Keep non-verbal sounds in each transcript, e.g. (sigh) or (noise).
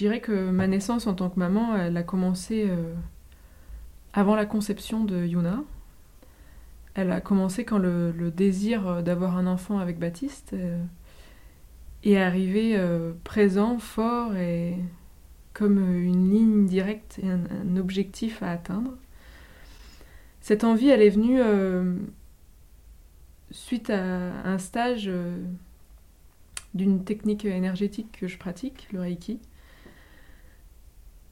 dirais que ma naissance en tant que maman, elle a commencé euh, avant la conception de Yuna. Elle a commencé quand le, désir d'avoir un enfant avec Baptiste euh, est arrivé euh, présent, fort et comme une ligne directe et un, objectif à atteindre. Cette envie, elle est venue euh, suite à un stage euh, d'une technique énergétique que je pratique, le Reiki.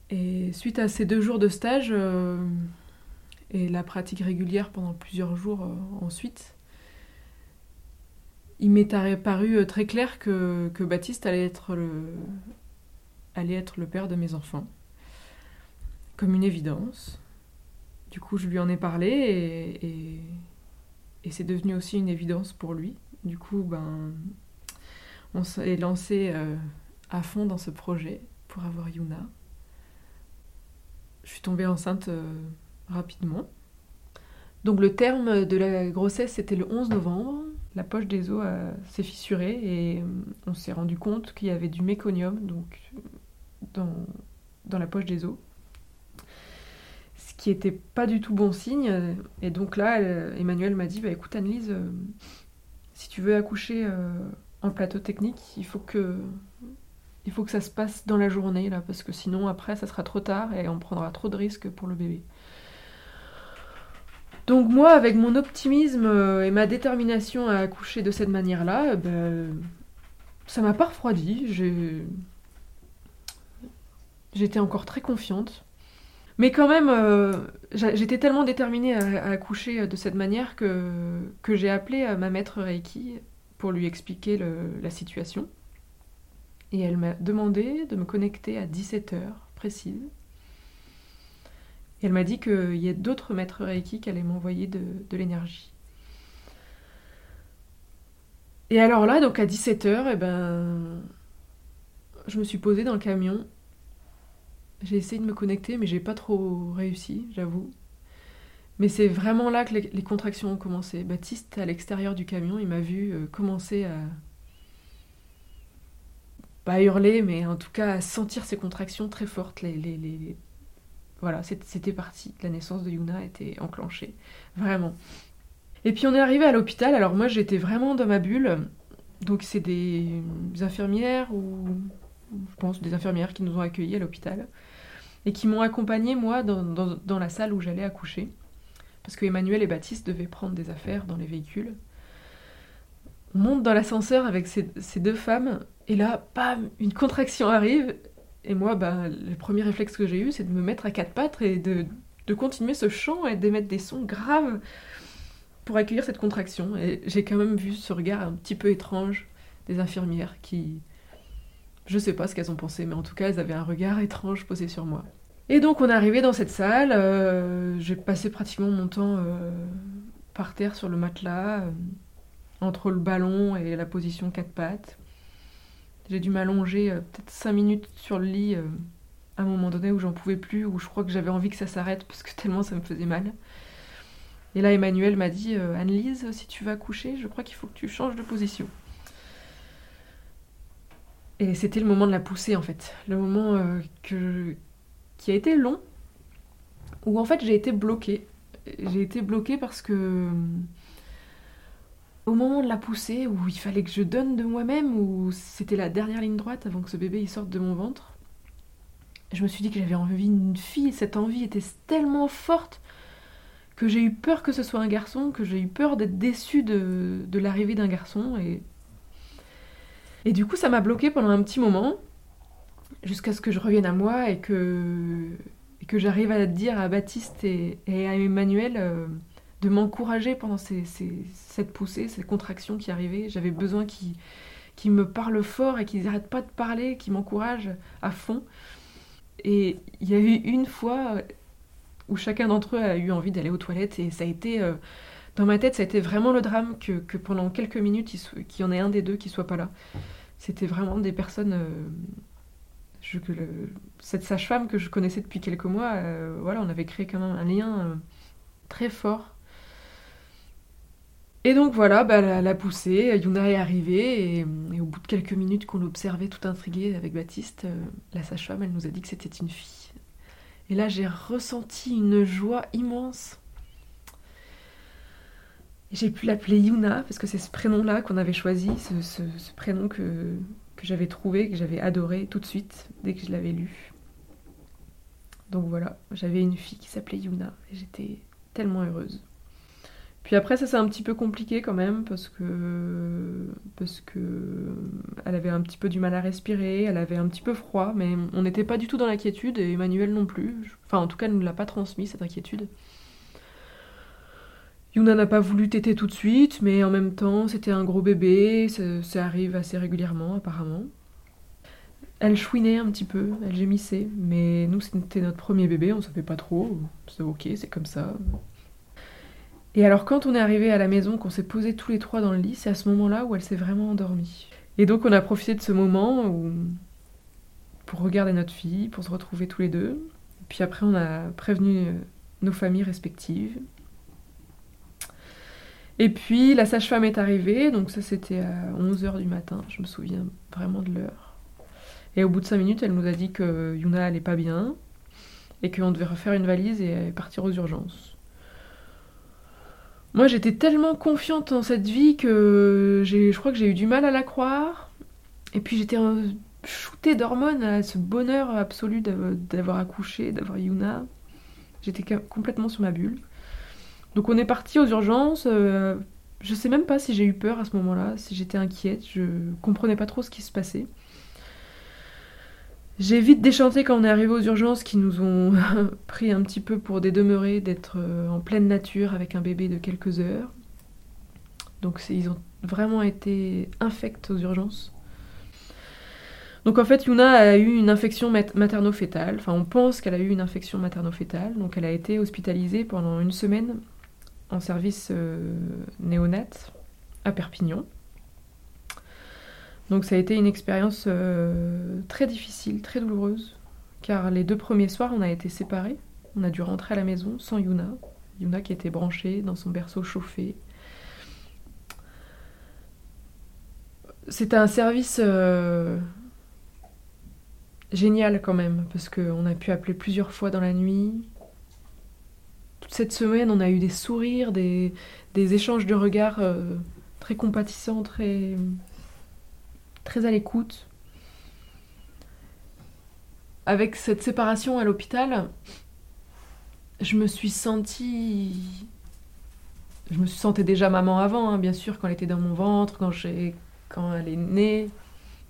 Et suite à ces deux jours de stage euh, et la pratique régulière pendant plusieurs jours euh, ensuite, il m'est apparu euh, très clair que, Baptiste allait être, le, allait être le père de mes enfants, comme une évidence. Du coup, je lui en ai parlé et, c'est devenu aussi une évidence pour lui. Du coup, ben, on s'est lancé à fond dans ce projet pour avoir Yuna. Je suis tombée enceinte euh, rapidement. Donc le terme de la grossesse, c'était le 11 novembre. La poche des os euh, s'est fissurée et euh, on s'est rendu compte qu'il y avait du méconium donc, dans, dans la poche des os. Ce qui n'était pas du tout bon signe. Et donc là, Emmanuel m'a dit, bah, écoute Annelise, si tu veux accoucher en plateau technique, il faut que il faut que ça se passe dans la journée là parce que sinon après ça sera trop tard et on prendra trop de risques pour le bébé. Donc moi avec mon optimisme euh, et ma détermination à accoucher de cette manière-là, euh, ben, ça m'a pas refroidi, j'étais encore très confiante. Mais quand même, euh, j'étais tellement déterminée à, accoucher de cette manière que, j'ai appelé ma maître Reiki pour lui expliquer la situation. Et elle m'a demandé de me connecter à 17h précise. Et elle m'a dit qu'il y a d'autres maîtres Reiki qui allaient m'envoyer de, l'énergie. Et alors là, donc à 17h, eh ben, je me suis posée dans le camion. J'ai essayé de me connecter, mais j'ai pas trop réussi, j'avoue. Mais c'est vraiment là que les, les contractions ont commencé. Baptiste, à l'extérieur du camion, il m'a vu euh, commencer à, pas hurler, mais en tout cas à sentir ces contractions très fortes. Les, les, les- Voilà, c'était parti. La naissance de Yuna était enclenchée. Vraiment. Et puis on est arrivé à l'hôpital. Alors moi j'étais vraiment dans ma bulle. Donc c'est des infirmières ou je pense des infirmières qui nous ont accueillis à l'hôpital et qui m'ont accompagnée moi dans, dans- la salle où j'allais accoucher. Parce que Emmanuel et Baptiste devaient prendre des affaires dans les véhicules. On monte dans l'ascenseur avec ces deux femmes et là, bam, une contraction arrive. Et moi, ben, le premier réflexe que j'ai eu, c'est de me mettre à quatre pattes et de, continuer ce chant et d'émettre des sons graves pour accueillir cette contraction. Et j'ai quand même vu ce regard un petit peu étrange des infirmières qui... Je sais pas ce qu'elles ont pensé, mais en tout cas, elles avaient un regard étrange posé sur moi. Et donc, on est arrivé dans cette salle. euh, j'ai passé pratiquement mon temps euh, par terre sur le matelas, euh, entre le ballon et la position quatre pattes. J'ai dû m'allonger euh, peut-être 5 minutes sur le lit euh, à un moment donné où j'en pouvais plus, où je crois que j'avais envie que ça s'arrête parce que (laughs) tellement ça me faisait mal. Et là, Emmanuel m'a dit euh, Anne-Lise, si tu vas coucher, je crois qu'il faut que tu changes de position. Et c'était le moment de la poussée en fait. Le moment euh, qui a été long, où en fait j'ai été bloquée. J'ai été bloquée parce que au moment de la poussée, où il fallait que je donne de moi-même, où c'était la dernière ligne droite avant que ce bébé sorte de mon ventre, je me suis dit que j'avais envie d'une fille. Cette envie était tellement forte que j'ai eu peur que ce soit un garçon, que j'ai eu peur d'être déçue de, l'arrivée d'un garçon. Et... du coup, ça m'a bloquée pendant un petit moment, jusqu'à ce que je revienne à moi et que, j'arrive à dire à Baptiste et, et à Emmanuel euh, de m'encourager pendant ces, cette poussée, cette contraction qui arrivait. J'avais besoin qu'ils me parlent fort et qu'ils n'arrêtent pas de parler, qu'ils m'encouragent à fond. Et il y a eu une fois où chacun d'entre eux a eu envie d'aller aux toilettes et ça a été euh, dans ma tête ça a été vraiment le drame que, pendant quelques minutes qu'il y en ait un des deux qui soit pas là c'était vraiment des personnes euh, cette sage-femme que je connaissais depuis quelques mois euh, voilà on avait créé quand même un lien très fort Et donc voilà, bah, elle a poussé, Yuna est arrivée, et, au bout de quelques minutes qu'on l'observait tout intriguée avec Baptiste, euh, la sage-femme, elle nous a dit que c'était une fille. Et là, j'ai ressenti une joie immense. J'ai pu l'appeler Yuna, parce que c'est ce prénom-là qu'on avait choisi, ce, prénom que, que j'avais trouvé, que j'avais adoré tout de suite, dès que je l'avais lu. Donc voilà, j'avais une fille qui s'appelait Yuna, et j'étais tellement heureuse. Puis après, ça c'est un petit peu compliqué quand même parce que parce que elle avait un petit peu du mal à respirer, elle avait un petit peu froid, mais on n'était pas du tout dans l'inquiétude et Emmanuel non plus. Enfin, en tout cas, elle ne l'a pas transmis cette inquiétude. Yuna n'a pas voulu téter tout de suite, mais en même temps, c'était un gros bébé, ça, arrive assez régulièrement apparemment. Elle chouinait un petit peu, elle gémissait, mais nous c'était notre premier bébé, on savait pas trop, c'est ok, c'est comme ça. Et alors quand on est arrivé à la maison, qu'on s'est posé tous les trois dans le lit, c'est à ce moment-là où elle s'est vraiment endormie. Et donc on a profité de ce moment pour regarder notre fille, pour se retrouver tous les deux. Puis après on a prévenu euh, nos familles respectives. Et puis la sage-femme est arrivée, donc ça c'était à 11h du matin, je me souviens vraiment de l'heure. Et au bout de 5 minutes, elle nous a dit que Yuna allait pas bien et qu'on devait refaire une valise et partir aux urgences. Moi, j'étais tellement confiante en cette vie que je crois que j'ai eu du mal à la croire. Et puis j'étais shootée d'hormones à ce bonheur absolu d'avoir accouché, d'avoir Yuna. J'étais complètement sur ma bulle. Donc on est parti aux urgences. Euh, je sais même pas si j'ai eu peur à ce moment-là, si j'étais inquiète. Je comprenais pas trop ce qui se passait. J'ai vite déchanté quand on est arrivé aux urgences qui nous ont (laughs) pris un petit peu pour des d'être euh, en pleine nature avec un bébé de quelques heures. Donc ils ont vraiment été infects aux urgences. Donc en fait, Yuna a eu une infection materno-fétale. Enfin, on pense qu'elle a eu une infection materno-fétale. Donc elle a été hospitalisée pendant une semaine en service euh, néonat à Perpignan. Donc ça a été une expérience euh, très difficile, très douloureuse, car les deux premiers soirs, on a été séparés. On a dû rentrer à la maison sans Yuna. Yuna qui était branchée dans son berceau chauffé. C'était un service euh, génial quand même, parce qu'on a pu appeler plusieurs fois dans la nuit. Toute cette semaine, on a eu des sourires, des, échanges de regards euh, très compatissants, très très à l'écoute. Avec cette séparation à l'hôpital, je me suis sentie. Je me sentais déjà maman avant, hein, bien sûr, quand elle était dans mon ventre, quand, quand elle est née.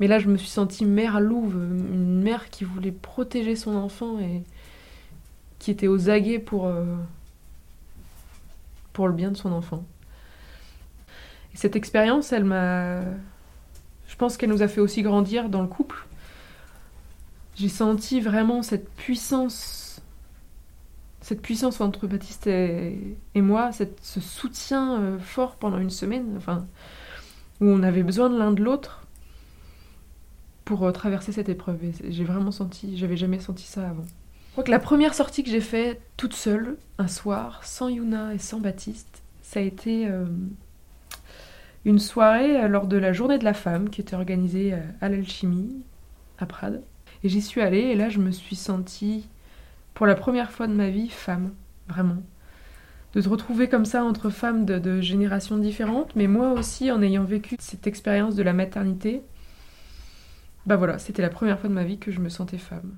Mais là, je me suis sentie mère louve, une mère qui voulait protéger son enfant et qui était aux aguets pour, euh, pour le bien de son enfant. Et cette expérience, elle m'a pense qu'elle nous a fait aussi grandir dans le couple. J'ai senti vraiment cette puissance, cette puissance entre Baptiste et, moi, ce soutien euh, fort pendant une semaine, enfin, où on avait besoin de l'un de l'autre pour euh, traverser cette épreuve. j'ai vraiment senti, j'avais jamais senti ça avant. Je crois que la première sortie que j'ai faite toute seule, un soir, sans Yuna et sans Baptiste, ça a été euh, une soirée euh, lors de la journée de la femme qui était organisée euh, à l'alchimie à Prades. Et j'y suis allée et là je me suis sentie pour la première fois de ma vie femme, vraiment. De se retrouver comme ça entre femmes de, de générations différentes, mais moi aussi en ayant vécu cette expérience de la maternité, bah voilà, c'était la première fois de ma vie que je me sentais femme.